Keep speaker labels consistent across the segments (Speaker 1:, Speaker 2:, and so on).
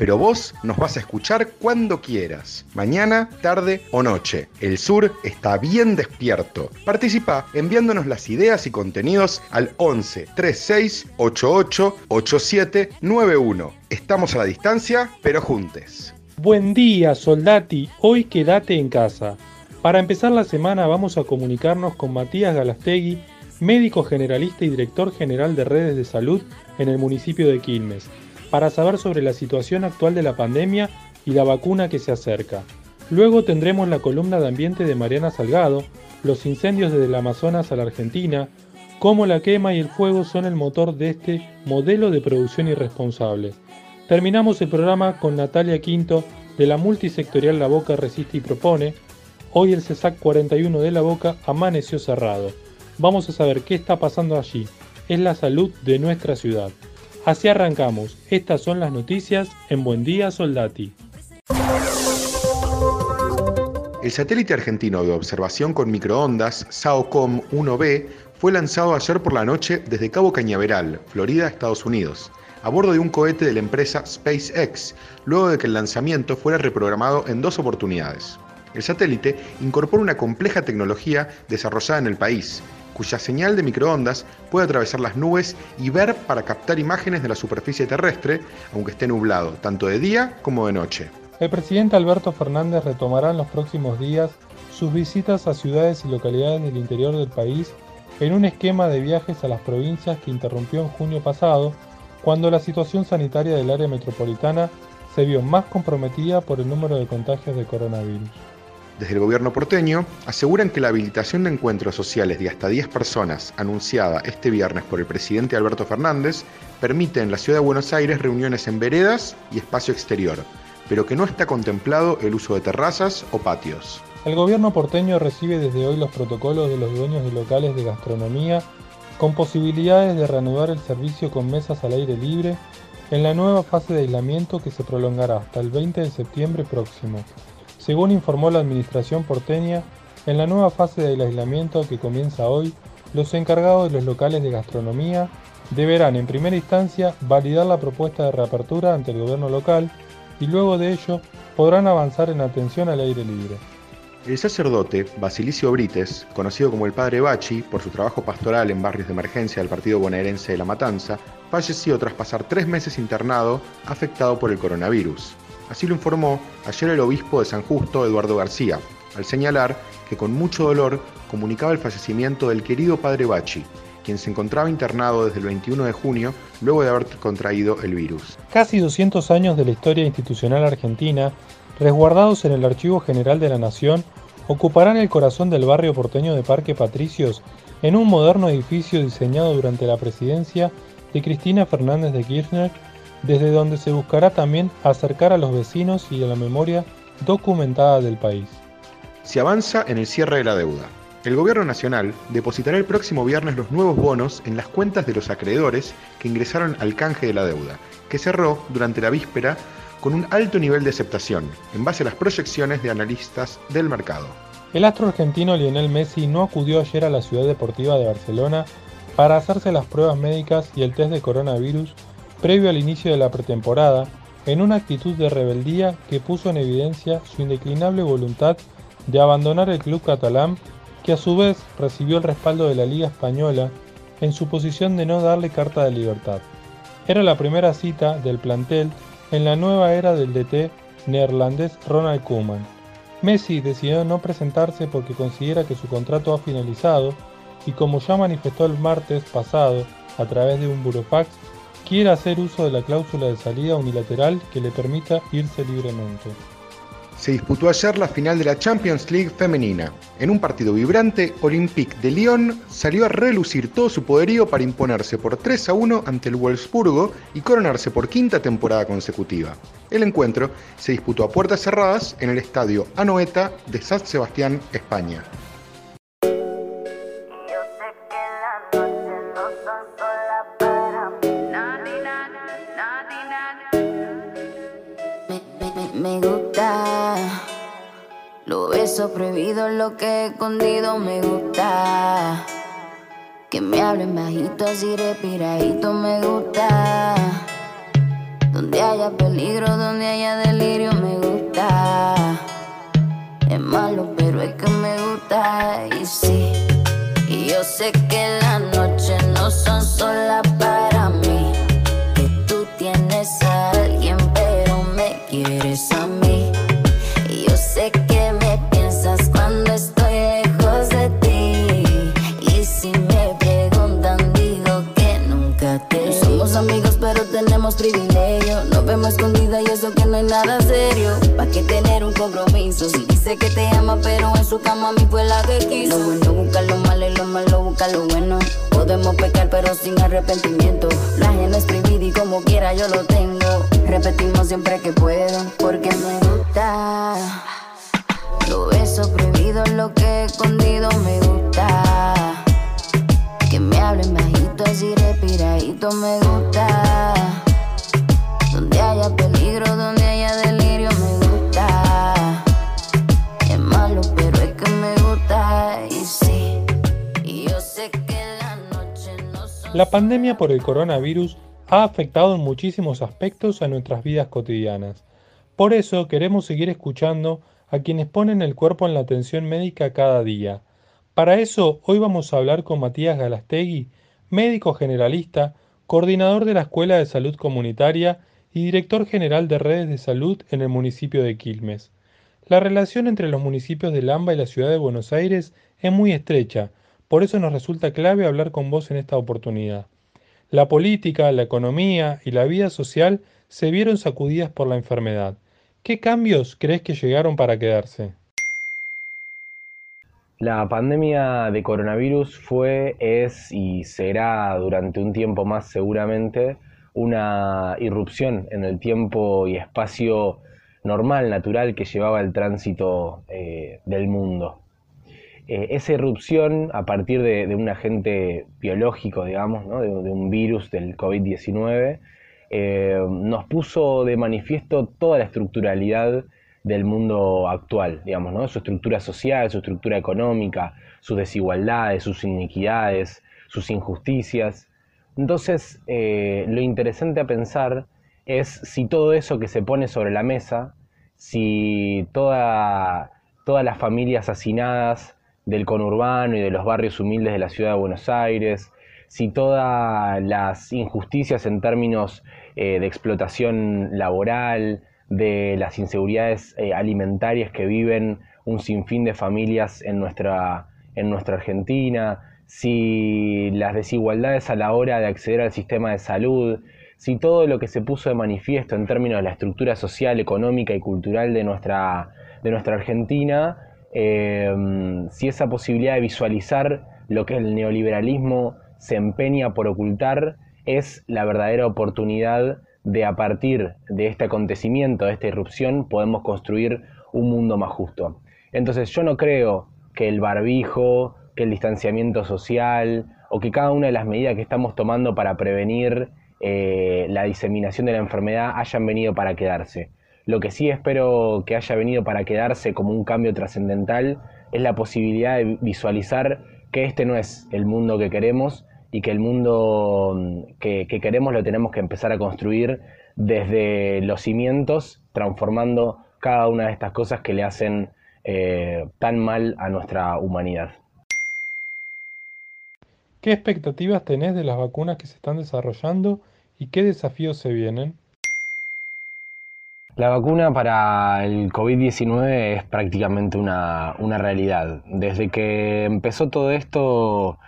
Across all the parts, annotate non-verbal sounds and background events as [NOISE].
Speaker 1: pero vos nos vas a escuchar cuando quieras, mañana, tarde o noche. El sur está bien despierto. Participa enviándonos las ideas y contenidos al 11 36 88 87 91. Estamos a la distancia, pero juntes.
Speaker 2: Buen día, soldati. Hoy quédate en casa. Para empezar la semana vamos a comunicarnos con Matías Galastegui, médico generalista y director general de redes de salud en el municipio de Quilmes para saber sobre la situación actual de la pandemia y la vacuna que se acerca. Luego tendremos la columna de ambiente de Mariana Salgado, los incendios desde el Amazonas a la Argentina, cómo la quema y el fuego son el motor de este modelo de producción irresponsable. Terminamos el programa con Natalia Quinto de la multisectorial La Boca Resiste y Propone. Hoy el CESAC 41 de La Boca amaneció cerrado. Vamos a saber qué está pasando allí. Es la salud de nuestra ciudad. Así arrancamos. Estas son las noticias en Buen Día Soldati.
Speaker 1: El satélite argentino de observación con microondas SAOCOM 1B fue lanzado ayer por la noche desde Cabo Cañaveral, Florida, Estados Unidos, a bordo de un cohete de la empresa SpaceX, luego de que el lanzamiento fuera reprogramado en dos oportunidades. El satélite incorpora una compleja tecnología desarrollada en el país, cuya señal de microondas puede atravesar las nubes y ver para captar imágenes de la superficie terrestre, aunque esté nublado, tanto de día como de noche.
Speaker 2: El presidente Alberto Fernández retomará en los próximos días sus visitas a ciudades y localidades del interior del país en un esquema de viajes a las provincias que interrumpió en junio pasado, cuando la situación sanitaria del área metropolitana se vio más comprometida por el número de contagios de coronavirus.
Speaker 1: Desde el gobierno porteño aseguran que la habilitación de encuentros sociales de hasta 10 personas anunciada este viernes por el presidente Alberto Fernández permite en la ciudad de Buenos Aires reuniones en veredas y espacio exterior, pero que no está contemplado el uso de terrazas o patios.
Speaker 2: El gobierno porteño recibe desde hoy los protocolos de los dueños de locales de gastronomía con posibilidades de reanudar el servicio con mesas al aire libre en la nueva fase de aislamiento que se prolongará hasta el 20 de septiembre próximo. Según informó la administración porteña, en la nueva fase del aislamiento que comienza hoy, los encargados de los locales de gastronomía deberán en primera instancia validar la propuesta de reapertura ante el gobierno local y luego de ello podrán avanzar en atención al aire libre.
Speaker 1: El sacerdote Basilicio Brites, conocido como el Padre Bachi por su trabajo pastoral en barrios de emergencia del partido bonaerense de La Matanza, falleció tras pasar tres meses internado afectado por el coronavirus. Así lo informó ayer el obispo de San Justo, Eduardo García, al señalar que con mucho dolor comunicaba el fallecimiento del querido padre Bachi, quien se encontraba internado desde el 21 de junio luego de haber contraído el virus.
Speaker 2: Casi 200 años de la historia institucional argentina, resguardados en el Archivo General de la Nación, ocuparán el corazón del barrio porteño de Parque Patricios en un moderno edificio diseñado durante la presidencia de Cristina Fernández de Kirchner desde donde se buscará también acercar a los vecinos y a la memoria documentada del país.
Speaker 1: Se avanza en el cierre de la deuda. El Gobierno Nacional depositará el próximo viernes los nuevos bonos en las cuentas de los acreedores que ingresaron al canje de la deuda, que cerró durante la víspera con un alto nivel de aceptación, en base a las proyecciones de analistas del mercado.
Speaker 2: El astro argentino Lionel Messi no acudió ayer a la ciudad deportiva de Barcelona para hacerse las pruebas médicas y el test de coronavirus previo al inicio de la pretemporada, en una actitud de rebeldía que puso en evidencia su indeclinable voluntad de abandonar el club catalán, que a su vez recibió el respaldo de la Liga Española en su posición de no darle carta de libertad. Era la primera cita del plantel en la nueva era del DT neerlandés Ronald Koeman. Messi decidió no presentarse porque considera que su contrato ha finalizado y como ya manifestó el martes pasado a través de un burofax, quiere hacer uso de la cláusula de salida unilateral que le permita irse libremente
Speaker 1: se disputó ayer la final de la Champions League femenina. En un partido vibrante, Olympique de Lyon salió a relucir todo su poderío para imponerse por 3 a 1 ante el Wolfsburgo y coronarse por quinta temporada consecutiva. El encuentro se disputó a puertas cerradas en el estadio Anoeta de San Sebastián, España.
Speaker 3: Prohibido, lo que he escondido me gusta. Que me hablen bajito, así respiradito me gusta. Donde haya peligro, donde haya delirio me gusta. Es malo, pero es que me gusta. Y sí, y yo sé que las noches no son solas tenemos privilegio. Nos vemos escondida y eso que no es nada serio. ¿Pa' qué tener un compromiso? Si dice que te ama, pero en su cama mí fue la que quiso. Lo bueno busca lo malo y lo malo busca lo bueno. Podemos pecar, pero sin arrepentimiento. La gente es prohibida y como quiera yo lo tengo. Repetimos siempre que puedo, porque me gusta. Lo beso prohibido, lo que he escondido me gusta. Que me hablen bajito, así respiradito me gusta. Haya peligro, donde haya delirio me gusta. Es malo, pero es que me gusta. Y sí, yo sé que la noche no
Speaker 2: La pandemia por el coronavirus ha afectado en muchísimos aspectos a nuestras vidas cotidianas. Por eso queremos seguir escuchando a quienes ponen el cuerpo en la atención médica cada día para eso, hoy vamos a hablar con Matías Galastegui, médico generalista, coordinador de la Escuela de Salud Comunitaria y director general de redes de salud en el municipio de Quilmes. La relación entre los municipios de Lamba y la ciudad de Buenos Aires es muy estrecha, por eso nos resulta clave hablar con vos en esta oportunidad. La política, la economía y la vida social se vieron sacudidas por la enfermedad. ¿Qué cambios crees que llegaron para quedarse?
Speaker 4: La pandemia de coronavirus fue, es y será durante un tiempo más seguramente una irrupción en el tiempo y espacio normal, natural que llevaba el tránsito eh, del mundo. Eh, esa irrupción a partir de, un agente biológico, digamos, de, un virus del COVID-19, eh, nos puso de manifiesto toda la estructuralidad del mundo actual, digamos, ¿no? Su estructura social, su estructura económica, sus desigualdades, sus iniquidades, sus injusticias. Entonces, eh, lo interesante a pensar es si todo eso que se pone sobre la mesa, si toda, todas las familias hacinadas del conurbano y de los barrios humildes de la ciudad de Buenos Aires, si todas las injusticias en términos eh, de explotación laboral, de las inseguridades eh, alimentarias que viven un sinfín de familias en nuestra, en nuestra Argentina, si las desigualdades a la hora de acceder al sistema de salud, si todo lo que se puso de manifiesto en términos de la estructura social, económica y cultural de nuestra, de nuestra Argentina, eh, si esa posibilidad de visualizar lo que el neoliberalismo se empeña por ocultar es la verdadera oportunidad de a partir de este acontecimiento, de esta irrupción, podemos construir un mundo más justo. Entonces yo no creo que el barbijo, que el distanciamiento social o que cada una de las medidas que estamos tomando para prevenir eh, la diseminación de la enfermedad hayan venido para quedarse. Lo que sí espero que haya venido para quedarse como un cambio trascendental es la posibilidad de visualizar que este no es el mundo que queremos y que el mundo mm, que, queremos lo tenemos que empezar a construir desde los cimientos, transformando cada una de estas cosas que le hacen eh, tan mal a nuestra humanidad.
Speaker 2: ¿Qué expectativas tenés de las vacunas que se están desarrollando y qué desafíos se vienen?
Speaker 4: La vacuna para el COVID-19 es prácticamente una, realidad. Desde que empezó todo esto,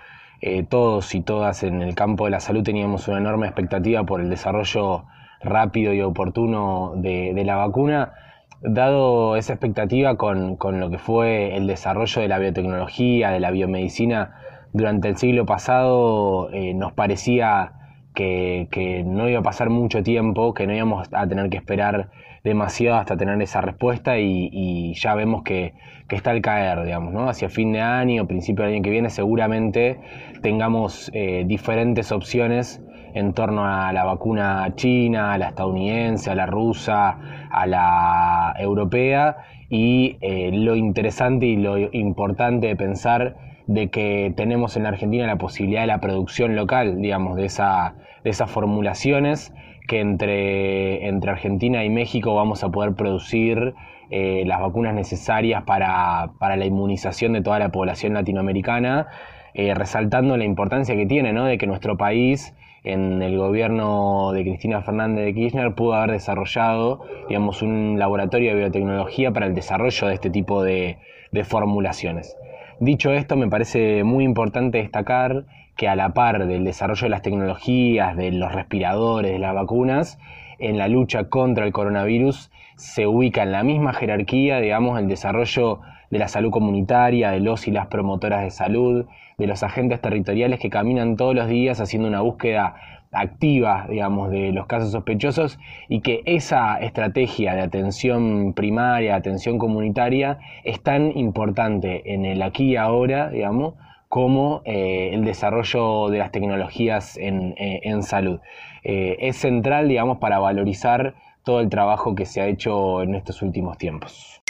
Speaker 4: eh, todos y todas en el campo de la salud teníamos una enorme expectativa por el desarrollo rápido y oportuno de, la vacuna. Dado esa expectativa con, lo que fue el desarrollo de la biotecnología, de la biomedicina durante el siglo pasado, eh, nos parecía que, no iba a pasar mucho tiempo, que no íbamos a tener que esperar demasiado hasta tener esa respuesta y, ya vemos que, está al caer, digamos, ¿no? Hacia fin de año, principio del año que viene, seguramente tengamos eh, diferentes opciones en torno a la vacuna china, a la estadounidense, a la rusa, a la europea y eh, lo interesante y lo importante de pensar de que tenemos en la Argentina la posibilidad de la producción local, digamos, de, esa, de esas formulaciones que entre, entre Argentina y México vamos a poder producir eh, las vacunas necesarias para, la inmunización de toda la población latinoamericana, eh, resaltando la importancia que tiene ¿no? de que nuestro país en el gobierno de Cristina Fernández de Kirchner pudo haber desarrollado digamos, un laboratorio de biotecnología para el desarrollo de este tipo de, de formulaciones. Dicho esto, me parece muy importante destacar que a la par del desarrollo de las tecnologías, de los respiradores, de las vacunas, en la lucha contra el coronavirus se ubica en la misma jerarquía, digamos, el desarrollo de la salud comunitaria, de los y las promotoras de salud, de los agentes territoriales que caminan todos los días haciendo una búsqueda activa, digamos, de los casos sospechosos y que esa estrategia de atención primaria, atención comunitaria, es tan importante en el aquí y ahora, digamos, como eh, el desarrollo de las tecnologías en, eh, salud. Eh, es central, digamos, para valorizar todo el trabajo que se ha hecho en estos últimos tiempos.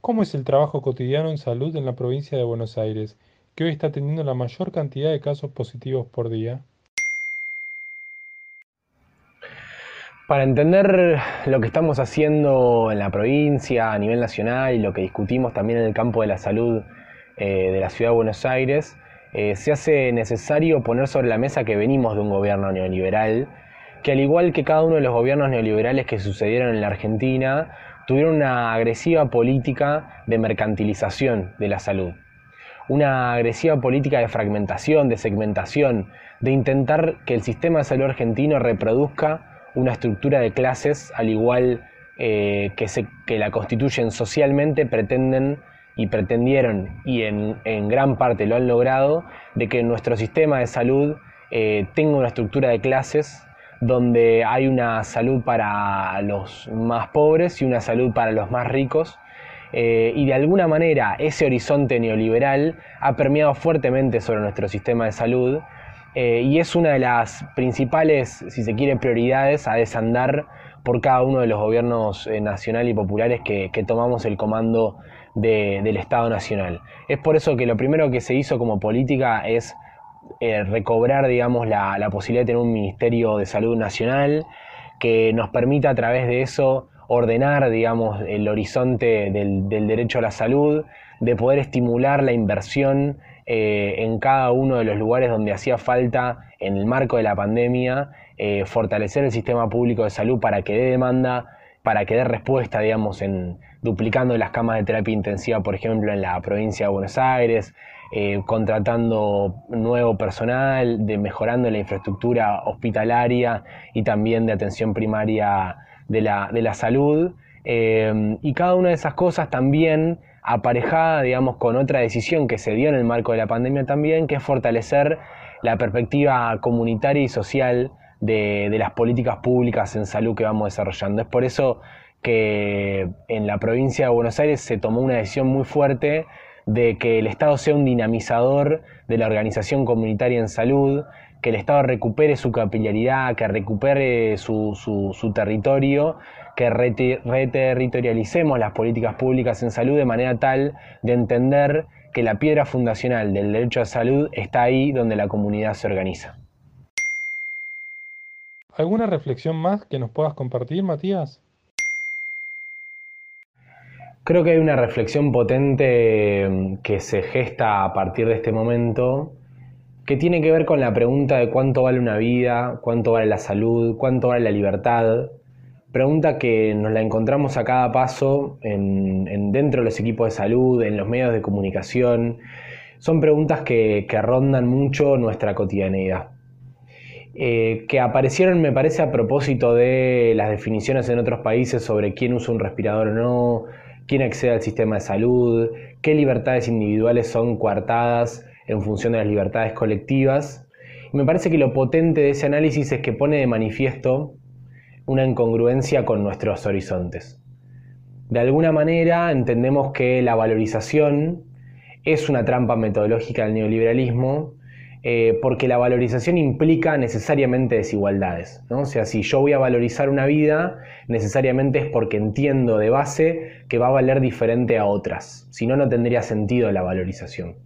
Speaker 2: ¿Cómo es el trabajo cotidiano en salud en la provincia de Buenos Aires, que hoy está teniendo la mayor cantidad de casos positivos por día?
Speaker 4: Para entender lo que estamos haciendo en la provincia, a nivel nacional y lo que discutimos también en el campo de la salud eh, de la ciudad de Buenos Aires, eh, se hace necesario poner sobre la mesa que venimos de un gobierno neoliberal, que al igual que cada uno de los gobiernos neoliberales que sucedieron en la Argentina, tuvieron una agresiva política de mercantilización de la salud. Una agresiva política de fragmentación, de segmentación, de intentar que el sistema de salud argentino reproduzca una estructura de clases al igual eh, que, se, que la constituyen socialmente, pretenden y pretendieron, y en, gran parte lo han logrado, de que nuestro sistema de salud eh, tenga una estructura de clases donde hay una salud para los más pobres y una salud para los más ricos. Eh, y de alguna manera ese horizonte neoliberal ha permeado fuertemente sobre nuestro sistema de salud eh, y es una de las principales, si se quiere, prioridades a desandar por cada uno de los gobiernos eh, nacional y populares que, tomamos el comando del Estado Nacional. Es por eso que lo primero que se hizo como política es eh, recobrar, digamos, la, posibilidad de tener un Ministerio de Salud Nacional que nos permita a través de eso ordenar, digamos, el horizonte del, del derecho a la salud, de poder estimular la inversión eh, en cada uno de los lugares donde hacía falta, en el marco de la pandemia, eh, fortalecer el sistema público de salud para que dé demanda, para que dé respuesta, digamos, en duplicando las camas de terapia intensiva, por ejemplo, en la provincia de Buenos Aires, eh, contratando nuevo personal, de mejorando la infraestructura hospitalaria y también de atención primaria de la, de la salud. y cada una de esas cosas también aparejada, digamos, con otra decisión que se dio en el marco de la pandemia también, que es fortalecer la perspectiva comunitaria y social de, las políticas públicas en salud que vamos desarrollando. Es por eso que en la provincia de Buenos Aires se tomó una decisión muy fuerte de que el Estado sea un dinamizador de la organización comunitaria en salud, que el Estado recupere su capilaridad, que recupere su, su territorio que reterritorialicemos las políticas públicas en salud de manera tal de entender que la piedra fundacional del derecho a salud está ahí donde la comunidad se organiza.
Speaker 2: ¿Alguna reflexión más que nos puedas compartir, Matías?
Speaker 4: Creo que hay una reflexión potente mm, que se gesta a partir de este momento que tiene que ver con la pregunta de cuánto vale una vida, cuánto vale la salud, cuánto vale la libertad, pregunta que nos la encontramos a cada paso en, dentro de los equipos de salud, en los medios de comunicación. Son preguntas que, rondan mucho nuestra cotidianeidad. Eh, que aparecieron, me parece, a propósito de las definiciones en otros países sobre quién usa un respirador o no, quién accede al sistema de salud, qué libertades individuales son coartadas en función de las libertades colectivas. me parece que lo potente de ese análisis es que pone de manifiesto una incongruencia con nuestros horizontes. De alguna manera entendemos que la valorización es una trampa metodológica del neoliberalismo eh, porque la valorización implica necesariamente desigualdades. O sea, si yo voy a valorizar una vida, necesariamente es porque entiendo de base que va a valer diferente a otras. Si no, no tendría sentido la valorización.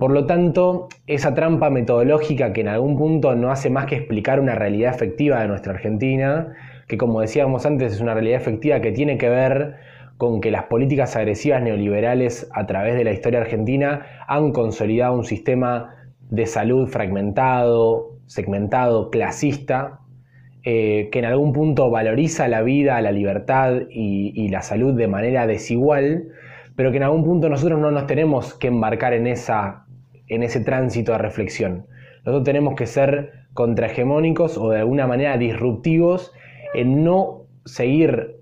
Speaker 4: Por lo tanto, esa trampa metodológica que en algún punto no hace más que explicar una realidad efectiva de nuestra Argentina, que como decíamos antes es una realidad efectiva que tiene que ver con que las políticas agresivas neoliberales a través de la historia argentina han consolidado un sistema de salud fragmentado, segmentado, clasista, eh, que en algún punto valoriza la vida, la libertad y, la salud de manera desigual, pero que en algún punto nosotros no nos tenemos que embarcar en, esa, en ese tránsito de reflexión. Nosotros tenemos que ser contrahegemónicos o de alguna manera disruptivos en no seguir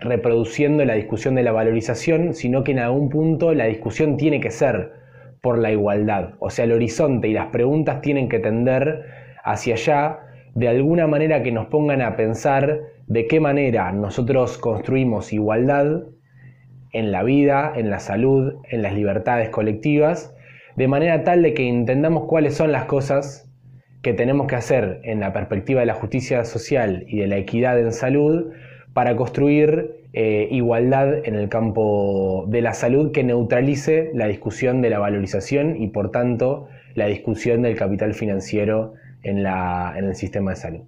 Speaker 4: reproduciendo la discusión de la valorización, sino que en algún punto la discusión tiene que ser por la igualdad. O sea, el horizonte y las preguntas tienen que tender hacia allá de alguna manera que nos pongan a pensar de qué manera nosotros construimos igualdad en la vida, en la salud, en las libertades colectivas, de manera tal de que entendamos cuáles son las cosas que tenemos que hacer en la perspectiva de la justicia social y de la equidad en salud para construir eh, igualdad en el campo de la salud que neutralice la discusión de la valorización y por tanto la discusión del capital financiero en, en el sistema de salud.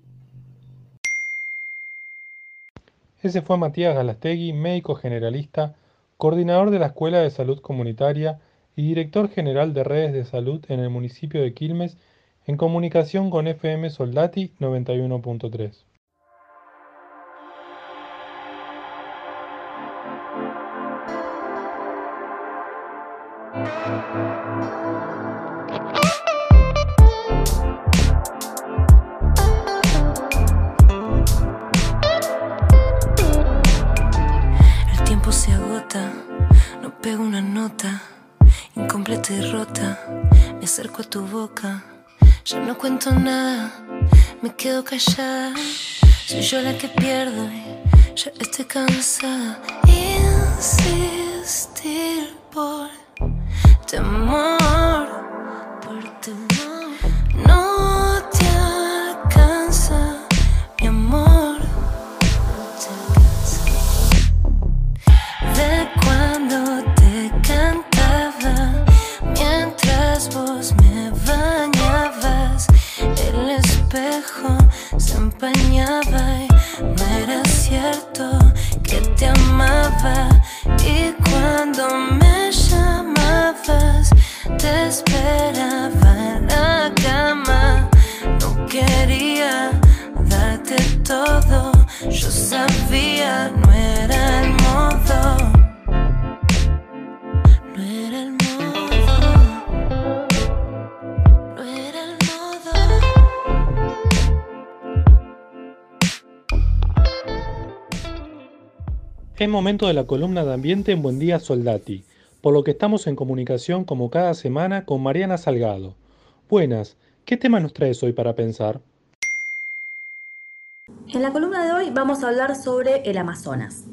Speaker 2: Ese fue Matías Galastegui, médico generalista, coordinador de la Escuela de Salud Comunitaria y director general de redes de salud en el municipio de Quilmes, en comunicación con FM Soldati 91.3.
Speaker 5: El tiempo se agota, no pego una nota, incompleta y rota. Me acerco a tu boca, ya no cuento nada, me quedo callada. Soy yo la que pierdo y ya estoy cansada. Insistir por temor por temor te amaba y cuando me llamabas te esperaba
Speaker 2: Es momento de la columna de ambiente en Buen Día Soldati, por lo que estamos en comunicación como cada semana con Mariana Salgado. Buenas, ¿qué tema nos traes hoy para pensar?
Speaker 6: En la columna de hoy vamos a hablar sobre el Amazonas,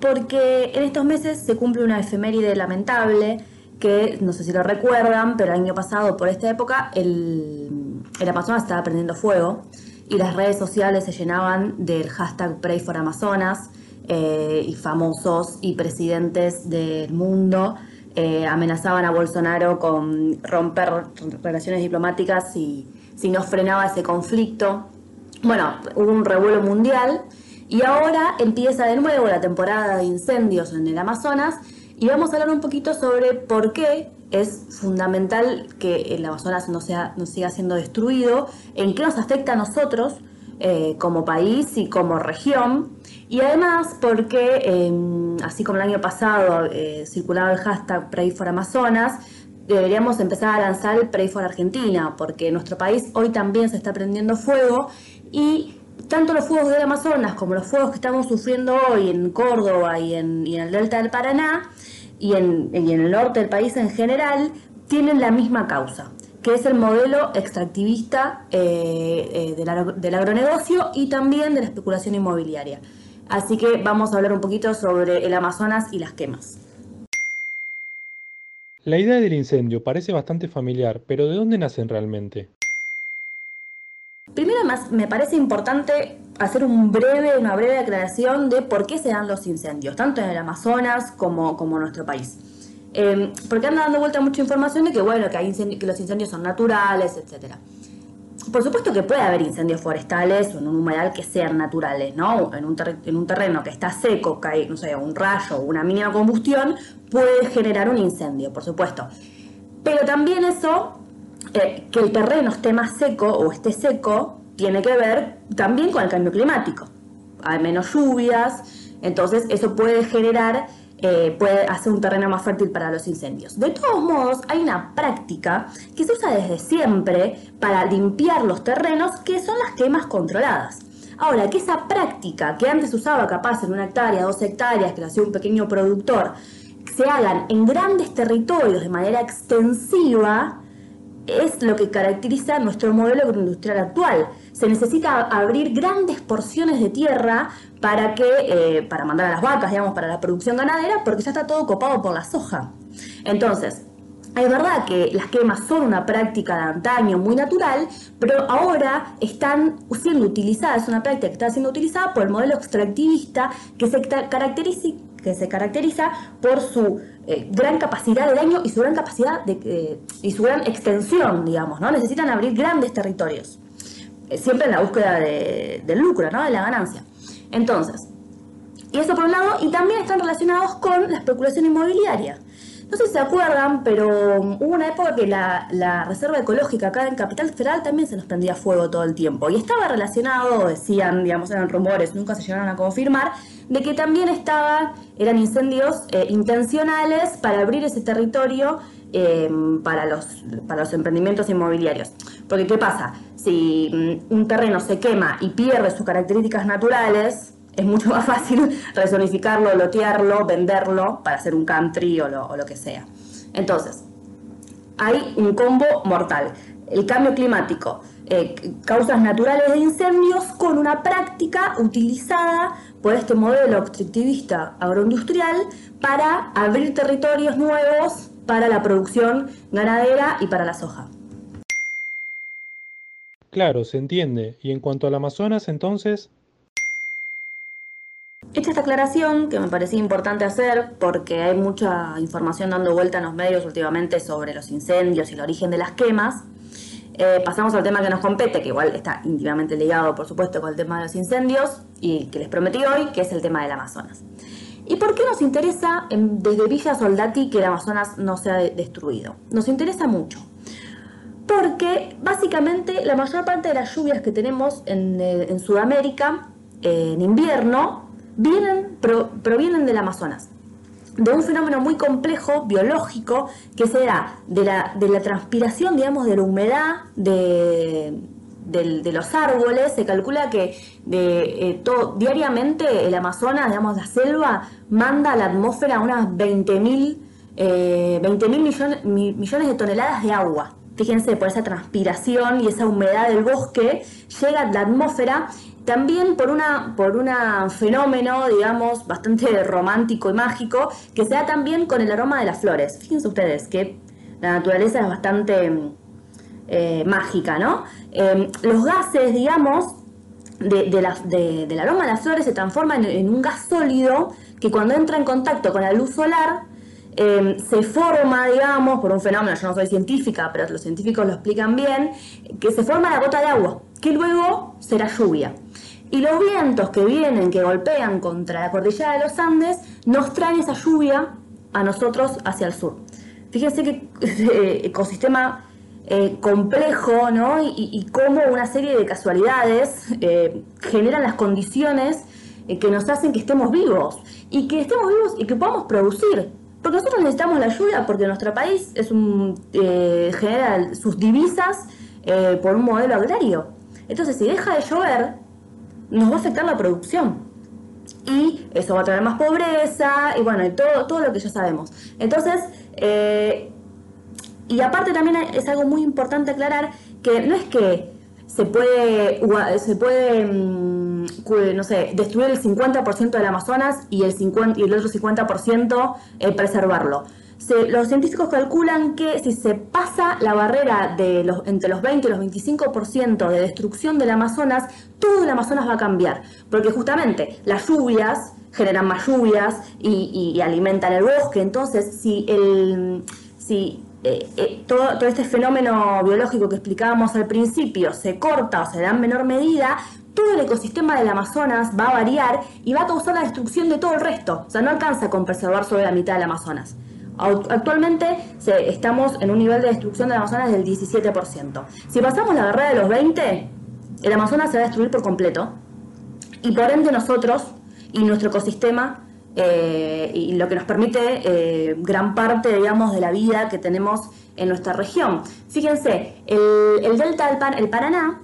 Speaker 6: porque en estos meses se cumple una efeméride lamentable que no sé si lo recuerdan, pero el año pasado por esta época el, el Amazonas estaba prendiendo fuego y las redes sociales se llenaban del hashtag Pray for Amazonas eh, y famosos y presidentes del mundo eh, amenazaban a Bolsonaro con romper relaciones diplomáticas si, si no frenaba ese conflicto. Bueno, hubo un revuelo mundial y ahora empieza de nuevo la temporada de incendios en el Amazonas y vamos a hablar un poquito sobre por qué es fundamental que el Amazonas no, sea, no siga siendo destruido, en qué nos afecta a nosotros eh, como país y como región. Y además porque, em, así como el año pasado eh, circulaba el hashtag Pray Amazonas, deberíamos empezar a lanzar el Pray Argentina, porque nuestro país hoy también se está prendiendo fuego y tanto los fuegos del Amazonas como los fuegos que estamos sufriendo hoy en Córdoba y en, el delta del Paraná y en, el norte del país en general tienen la misma causa, que es el modelo extractivista eh, eh, del agronegocio y también de la especulación inmobiliaria. Así que vamos a hablar un poquito sobre el Amazonas y las quemas.
Speaker 2: La idea del incendio parece bastante familiar, pero ¿de dónde nacen realmente?
Speaker 6: Primero me parece importante hacer un breve, una breve aclaración de por qué se dan los incendios, tanto en el Amazonas como, como en nuestro país. Eh, porque anda dando vuelta mucha información de que, bueno, que los incendios son naturales, etcétera. Por supuesto que puede haber incendios forestales o en un humedal que sean naturales, ¿no? En un, en un terreno que está seco, cae, no sé, un rayo o una mínima combustión, puede generar un incendio, por supuesto. Pero también eso, eh, que el terreno esté más seco o esté seco, tiene que ver también con el cambio climático. Hay menos lluvias, entonces eso puede generar eh, puede hacer un terreno más fértil para los incendios. De todos modos, hay una práctica que se usa desde siempre para limpiar los terrenos, que son las quemas controladas. Ahora, que esa práctica que antes usaba capaz en una hectárea, dos hectáreas, que lo hacía un pequeño productor, se hagan en grandes territorios de manera extensiva, es lo que caracteriza nuestro modelo agroindustrial actual. Se necesita abrir grandes porciones de tierra para que eh, para mandar a las vacas, digamos, para la producción ganadera, porque ya está todo copado por la soja. Entonces, es verdad que las quemas son una práctica de antaño muy natural, pero ahora están siendo utilizadas, es una práctica que está siendo utilizada por el modelo extractivista que se caracteriza, que se caracteriza por su eh, gran capacidad de daño y su gran capacidad de, eh, y su gran extensión, digamos, ¿no? Necesitan abrir grandes territorios, siempre en la búsqueda del lucro, ¿no? De la ganancia. Entonces, y eso por un lado, y también están relacionados con la especulación inmobiliaria. No sé si se acuerdan, pero hubo una época que la, Reserva Ecológica acá en Capital Federal también se nos prendía fuego todo el tiempo. Y estaba relacionado, decían, digamos, eran rumores, nunca se llegaron a confirmar, de que también estaban, eran incendios eh, intencionales para abrir ese territorio eh, para, los, para los emprendimientos inmobiliarios. Porque, ¿qué pasa? Si mm, un terreno se quema y pierde sus características naturales, es mucho [LAUGHS] más fácil rezonificarlo, lotearlo, venderlo para hacer un country o lo, que sea. Entonces, hay un combo mortal. El cambio climático, eh, causas naturales de incendios con una práctica utilizada por este modelo extractivista agroindustrial para abrir territorios nuevos para la producción ganadera y para la soja.
Speaker 2: Claro, se entiende. Y en cuanto al Amazonas, entonces...
Speaker 6: Hecha esta aclaración, que me parecía importante hacer, porque hay mucha información dando vuelta en los medios últimamente sobre los incendios y el origen de las quemas, eh, pasamos al tema que nos compete, que igual está íntimamente ligado, por supuesto, con el tema de los incendios y que les prometí hoy, que es el tema del Amazonas. ¿Y por qué nos interesa desde Villa Soldati que el Amazonas no sea destruido? Nos interesa mucho porque básicamente la mayor parte de las lluvias que tenemos en, eh, Sudamérica en invierno vienen, provienen del Amazonas, de un fenómeno muy complejo biológico que se da de la, de la transpiración, digamos, de la humedad de, los árboles. Se calcula que de, eh, todo, diariamente el Amazonas, digamos, la selva, manda a la atmósfera unas 20.000 eh, millones, millones de toneladas de agua fíjense, por esa transpiración y esa humedad del bosque, llega a la atmósfera también por una por un fenómeno, digamos, bastante romántico y mágico, que se da también con el aroma de las flores. Fíjense ustedes que la naturaleza es bastante eh, mágica, ¿no? Em, los gases, digamos, de, del aroma de las flores se transforman en un gas sólido que cuando entra en contacto con la luz solar Em, se forma, digamos, por un fenómeno, yo no soy científica, pero los científicos lo explican bien, que se forma la gota de agua, que luego será lluvia. Y los vientos que vienen, que golpean contra la cordillera de los Andes, nos traen esa lluvia a nosotros hacia el sur. Fíjense [LAUGHS] ecosistema eh, complejo, ¿no? Y, cómo una serie de casualidades eh, generan las condiciones eh, que nos hacen que estemos vivos y que estemos vivos y que podamos producir. Porque nosotros necesitamos la lluvia porque nuestro país es un, genera sus divisas por un modelo agrario. Entonces, si deja de llover, nos va a afectar la producción. Y eso va a traer más pobreza y bueno, y todo, todo lo que ya sabemos. Entonces, y aparte también es algo muy importante aclarar que no es que se puede, se puede mm, no sé, destruir el 50% del Amazonas y el, 50, y otro 50% eh, preservarlo. los científicos calculan que si se pasa la barrera de los, entre los 20 y los 25% de destrucción del Amazonas, todo el Amazonas va a cambiar. Porque justamente las lluvias generan más lluvias y, y alimentan el bosque. Entonces, si el, si eh, eh, todo, todo, este fenómeno biológico que explicábamos al principio se corta o se da en menor medida, todo el ecosistema del Amazonas va a variar y va a causar la destrucción de todo el resto. O sea, no alcanza con preservar solo la mitad del Amazonas. Actualmente estamos en un nivel de destrucción del Amazonas del 17%. Si pasamos la barrera de los 20, el Amazonas se va a destruir por completo y por ende nosotros y nuestro ecosistema eh, y lo que nos permite eh, gran parte, digamos, de la vida que tenemos en nuestra región. Fíjense, el, delta del el Paraná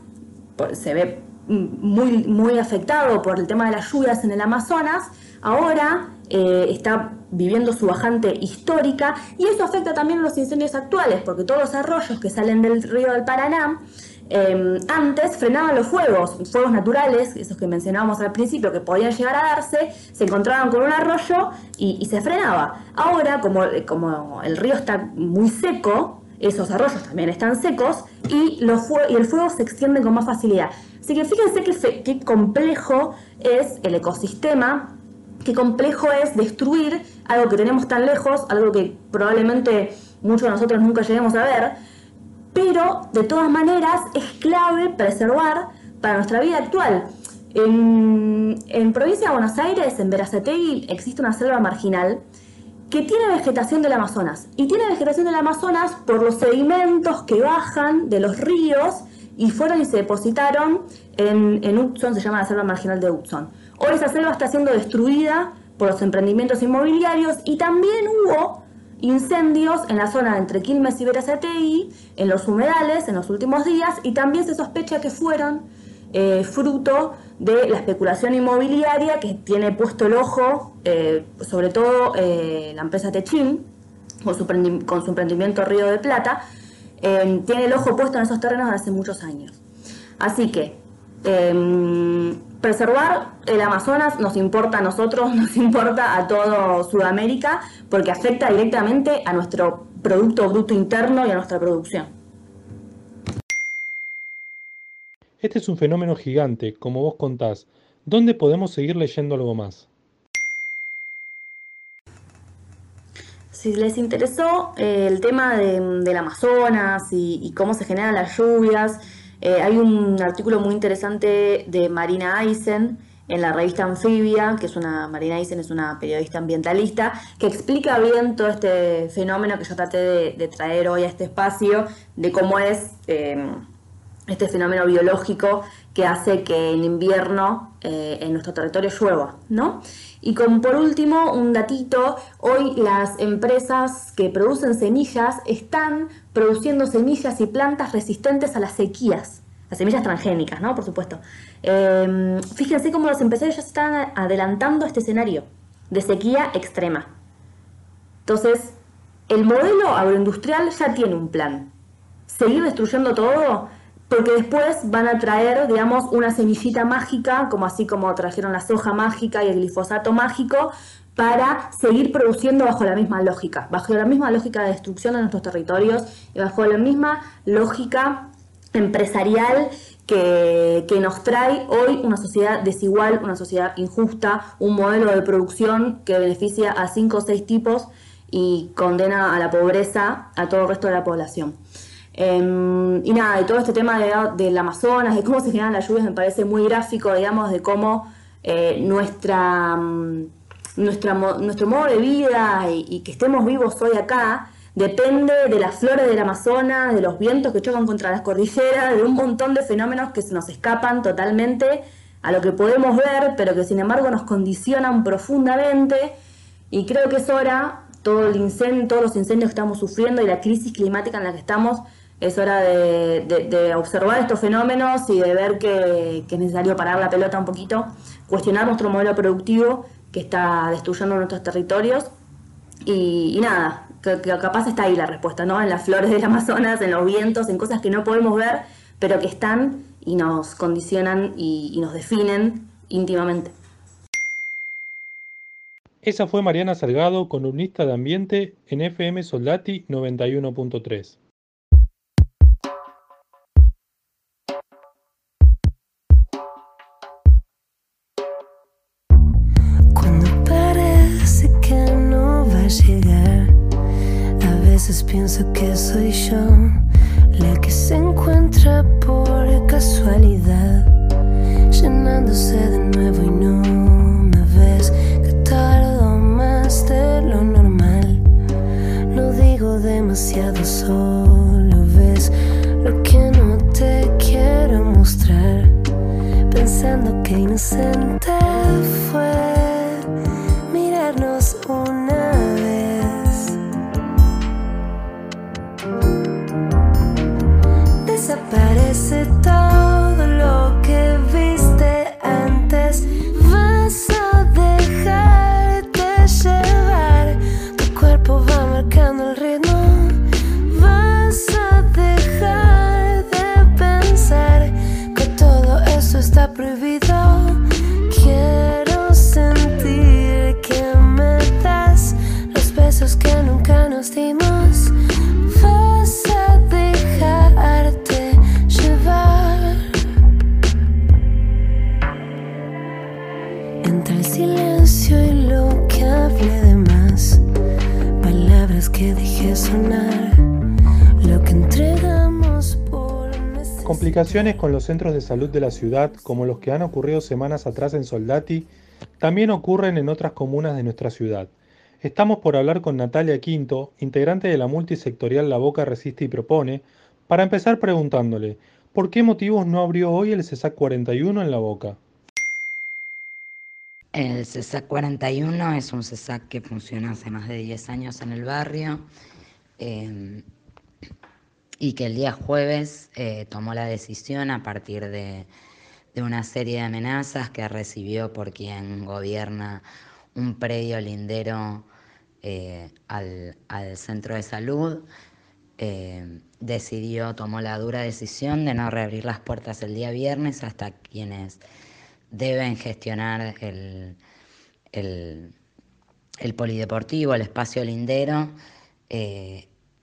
Speaker 6: se ve muy, muy afectado por el tema de las lluvias en el Amazonas, ahora eh, está viviendo su bajante histórica y eso afecta también a los incendios actuales, porque todos los arroyos que salen del río del Paraná Em, antes frenaban los fuegos, fuegos naturales, esos que mencionábamos al principio, que podían llegar a darse, se encontraban con un arroyo y, se frenaba. Ahora, como, como el río está muy seco, esos arroyos también están secos y, los y el fuego se extiende con más facilidad. Así que fíjense qué complejo es el ecosistema, qué complejo es destruir algo que tenemos tan lejos, algo que probablemente muchos de nosotros nunca lleguemos a ver, pero de todas maneras es clave preservar para nuestra vida actual. En, en provincia de Buenos Aires, en Verazategui, existe una selva marginal que tiene vegetación del Amazonas. Y tiene vegetación del Amazonas por los sedimentos que bajan de los ríos y fueron y se depositaron en, en Hudson, se llama la selva marginal de Hudson. Hoy esa selva está siendo destruida por los emprendimientos inmobiliarios y también hubo incendios en la zona entre Quilmes y Verazategui, en los humedales en los últimos días y también se sospecha que fueron eh, fruto de la especulación inmobiliaria que tiene puesto el ojo, eh, sobre todo eh, la empresa Techin, con su, con su emprendimiento Río de Plata, tiene el ojo puesto en esos terrenos desde hace muchos años. Así que em, preservar el Amazonas nos importa a nosotros, [LAUGHS] nos importa a todo Sudamérica, porque afecta directamente a nuestro Producto Bruto Interno y a nuestra producción.
Speaker 2: Este es un fenómeno gigante, como vos contás. ¿Dónde podemos seguir leyendo algo más?
Speaker 6: Si les interesó eh, el tema del Amazonas y cómo se generan las lluvias, eh, hay un artículo muy interesante de Marina Eisen en la revista Anfibia, que es una, Marina Eisen es una periodista ambientalista, que explica bien todo este fenómeno que yo traté de, traer hoy a este espacio, de cómo es eh, este fenómeno biológico que hace que en invierno eh, en nuestro territorio llueva, ¿no? Y como por último, un datito, hoy las empresas que producen semillas están produciendo semillas y plantas resistentes a las sequías, las semillas transgénicas, ¿no? Por supuesto. Em, fíjense cómo los empresarios ya están adelantando este escenario de sequía extrema. Entonces, el modelo agroindustrial ya tiene un plan. Seguir destruyendo todo porque después van a traer, digamos, una semillita mágica, como así como trajeron la soja mágica y el glifosato mágico, para seguir produciendo bajo la misma lógica, bajo la misma lógica de destrucción de nuestros territorios y bajo la misma lógica empresarial que, que, nos trae hoy una sociedad desigual, una sociedad injusta, un modelo de producción que beneficia a cinco o seis tipos y condena a la pobreza a todo el resto de la población. Em, y nada, de todo este tema de, del Amazonas, de cómo se generan las lluvias, me parece muy gráfico, digamos, de cómo eh, nuestra, mm, nuestra, nuestro modo de vida y, que estemos vivos hoy acá depende de las flores del Amazonas, de los vientos que chocan contra las cordilleras, de un montón de fenómenos que se nos escapan totalmente a lo que podemos ver, pero que sin embargo nos condicionan profundamente. Y creo que es hora, todo el incendio, todos los incendios que estamos sufriendo y la crisis climática en la que estamos, es hora de, observar estos fenómenos y de ver que, es necesario parar la pelota un poquito, cuestionar nuestro modelo productivo que está destruyendo nuestros territorios. Y, nada, que, capaz está ahí la respuesta, ¿no? En las flores del Amazonas, en los vientos, en cosas que no podemos ver, pero que están y nos condicionan y, y nos definen íntimamente.
Speaker 5: Esa fue Mariana Salgado, columnista de Ambiente en FM Soldati 91.3. innocent. Con los centros de salud de la ciudad, como los que han ocurrido semanas atrás en Soldati, también ocurren en otras comunas de nuestra ciudad. Estamos por hablar con Natalia Quinto, integrante de la multisectorial La Boca Resiste y Propone, para empezar preguntándole, ¿por qué motivos no abrió hoy el CESAC 41 en La Boca?
Speaker 7: El CESAC 41 es un CESAC que funciona hace más de 10 años en el barrio eh, y que el día jueves eh, tomó la decisión a partir de, de una serie de amenazas que recibió por quien gobierna un predio lindero eh, al, al centro de salud. eh, decidió, tomó la dura decisión de no reabrir las puertas el día viernes hasta quienes deben gestionar el, el, el polideportivo, el espacio lindero,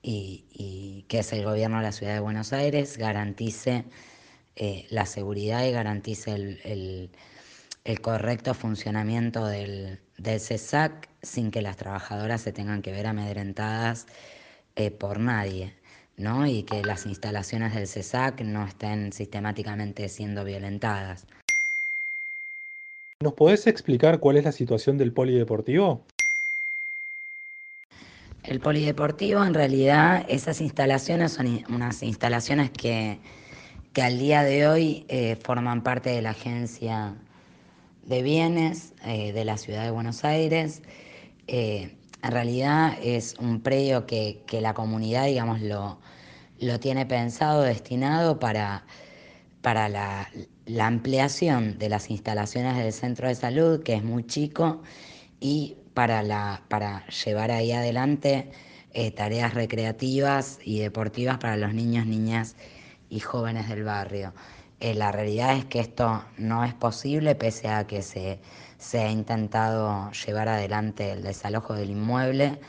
Speaker 7: y, y que es el gobierno de la ciudad de Buenos Aires, garantice eh, la seguridad y garantice el, correcto funcionamiento del, del CESAC sin que las trabajadoras se tengan que ver amedrentadas eh, por nadie, ¿no? Y que las instalaciones del CESAC no estén sistemáticamente siendo violentadas.
Speaker 5: ¿Nos podés explicar cuál es la situación del polideportivo?
Speaker 7: El polideportivo, en realidad, esas instalaciones son unas instalaciones que, que al día de hoy eh, forman parte de la agencia de bienes eh, de la ciudad de Buenos Aires. Eh, en realidad es un predio que, que la comunidad, digamos, lo, lo tiene pensado, destinado para, para la, la ampliación de las instalaciones del centro de salud, que es muy chico, y para, la, para llevar ahí adelante eh, tareas recreativas y deportivas para los niños, niñas y jóvenes del barrio. Eh, la realidad es que esto no es posible pese a que se, se ha intentado llevar adelante el desalojo del inmueble.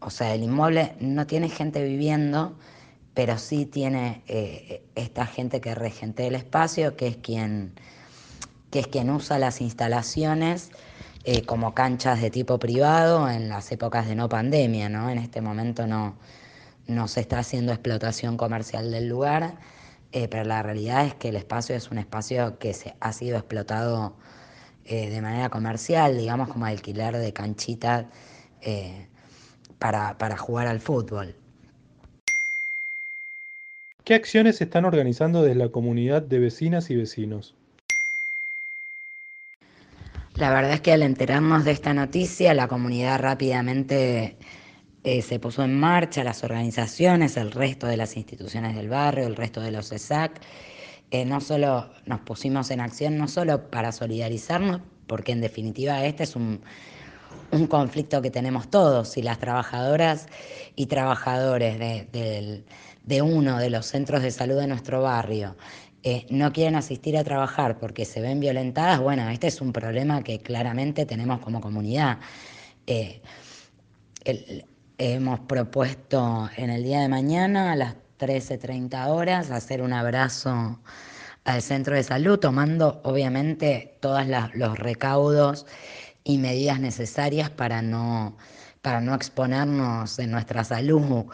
Speaker 7: O sea, el inmueble no tiene gente viviendo, pero sí tiene eh, esta gente que regente el espacio, que es quien, que es quien usa las instalaciones eh, como canchas de tipo privado en las épocas de no pandemia, ¿no? En este momento no, no se está haciendo explotación comercial del lugar, eh, pero la realidad es que el espacio es un espacio que se, ha sido explotado eh, de manera comercial, digamos como alquiler de canchitas para, para jugar al fútbol.
Speaker 2: ¿Qué acciones están organizando desde la comunidad de vecinas y vecinos?
Speaker 7: La verdad es que al enterarnos de esta noticia, la comunidad rápidamente eh, se puso en marcha, las organizaciones, el resto de las instituciones del barrio, el resto de los ESAC. Eh, no solo nos pusimos en acción, no solo para solidarizarnos, porque en definitiva este es un, un conflicto que tenemos todos, y las trabajadoras y trabajadores de, de uno de los centros de salud de nuestro barrio no quieren asistir a trabajar porque se ven violentadas, bueno, este es un problema que claramente tenemos como comunidad. Eh, hemos propuesto en el día de mañana a las 13.30 horas hacer un abrazo al centro de salud, tomando obviamente todos los recaudos y medidas necesarias para no, para no exponernos en nuestra salud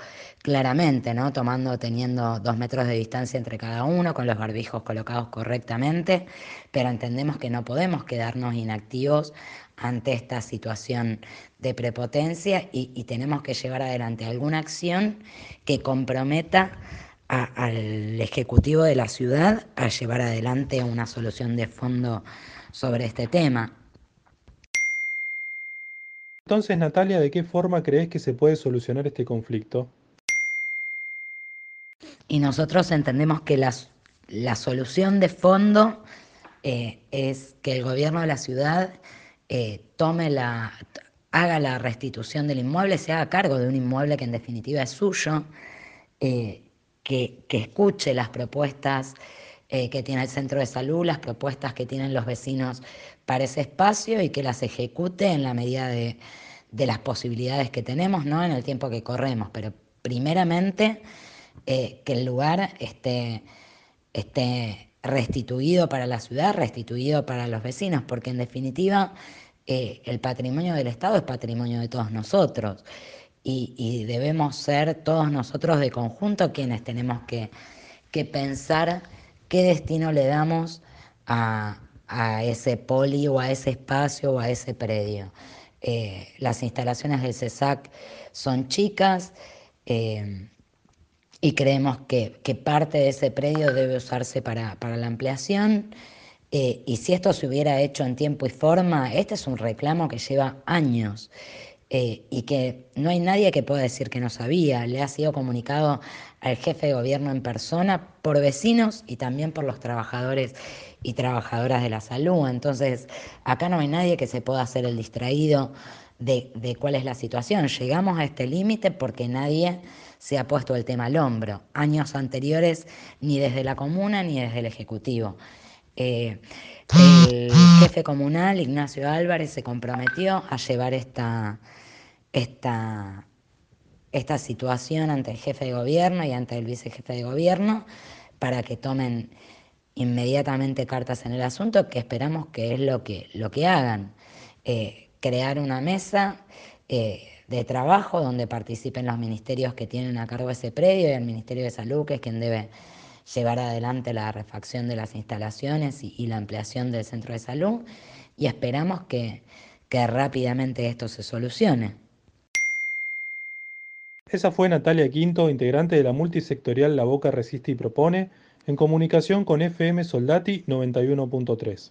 Speaker 7: claramente, ¿no? Tomando, teniendo dos metros de distancia entre cada uno, con los barbijos colocados correctamente, pero entendemos que no podemos quedarnos inactivos ante esta situación de prepotencia y, tenemos que llevar adelante alguna acción que comprometa al Ejecutivo de la ciudad a llevar adelante una solución de fondo sobre este tema.
Speaker 2: Entonces, Natalia, ¿de qué forma crees que se puede solucionar este conflicto?
Speaker 7: Y nosotros entendemos que la, la solución de fondo eh, es que el gobierno de la ciudad eh, tome la, haga la restitución del inmueble, se haga cargo de un inmueble que en definitiva es suyo, eh, que, que, escuche las propuestas que tiene el centro de salud, las propuestas que tienen los vecinos para ese espacio y que las ejecute en la medida de, de las posibilidades que tenemos, ¿no? En el tiempo que corremos. Pero primeramente eh, que el lugar esté, esté restituido para la ciudad, restituido para los vecinos, porque en definitiva eh, el patrimonio del Estado es patrimonio de todos nosotros y, debemos ser todos nosotros de conjunto quienes tenemos que, pensar qué destino le damos a, ese poli o a ese espacio o a ese predio. Eh, las instalaciones del CESAC son chicas, y creemos que, parte de ese predio debe usarse para, la ampliación. Eh, y si esto se hubiera hecho en tiempo y forma, este es un reclamo que lleva años eh, y que no hay nadie que pueda decir que no sabía. Le ha sido comunicado al jefe de gobierno en persona por vecinos y también por los trabajadores y trabajadoras de la salud. Entonces, acá no hay nadie que se pueda hacer el distraído de, de cuál es la situación. Llegamos a este límite porque nadie se ha puesto el tema al hombro. Años anteriores, ni desde la comuna ni desde el Ejecutivo. Eh, el jefe comunal, Ignacio Álvarez, se comprometió a llevar esta, esta, esta situación ante el jefe de gobierno y ante el vicejefe de gobierno para que tomen inmediatamente cartas en el asunto, que esperamos que es lo que, lo que hagan. Eh, crear una mesa. Eh, de trabajo donde participen los ministerios que tienen a cargo ese predio y el Ministerio de Salud, que es quien debe llevar adelante la refacción de las instalaciones y, la ampliación del centro de salud y esperamos que, que rápidamente esto se solucione.
Speaker 2: Esa fue Natalia Quinto, integrante de la multisectorial La Boca Resiste y Propone, en comunicación con FM Soldati 91.3.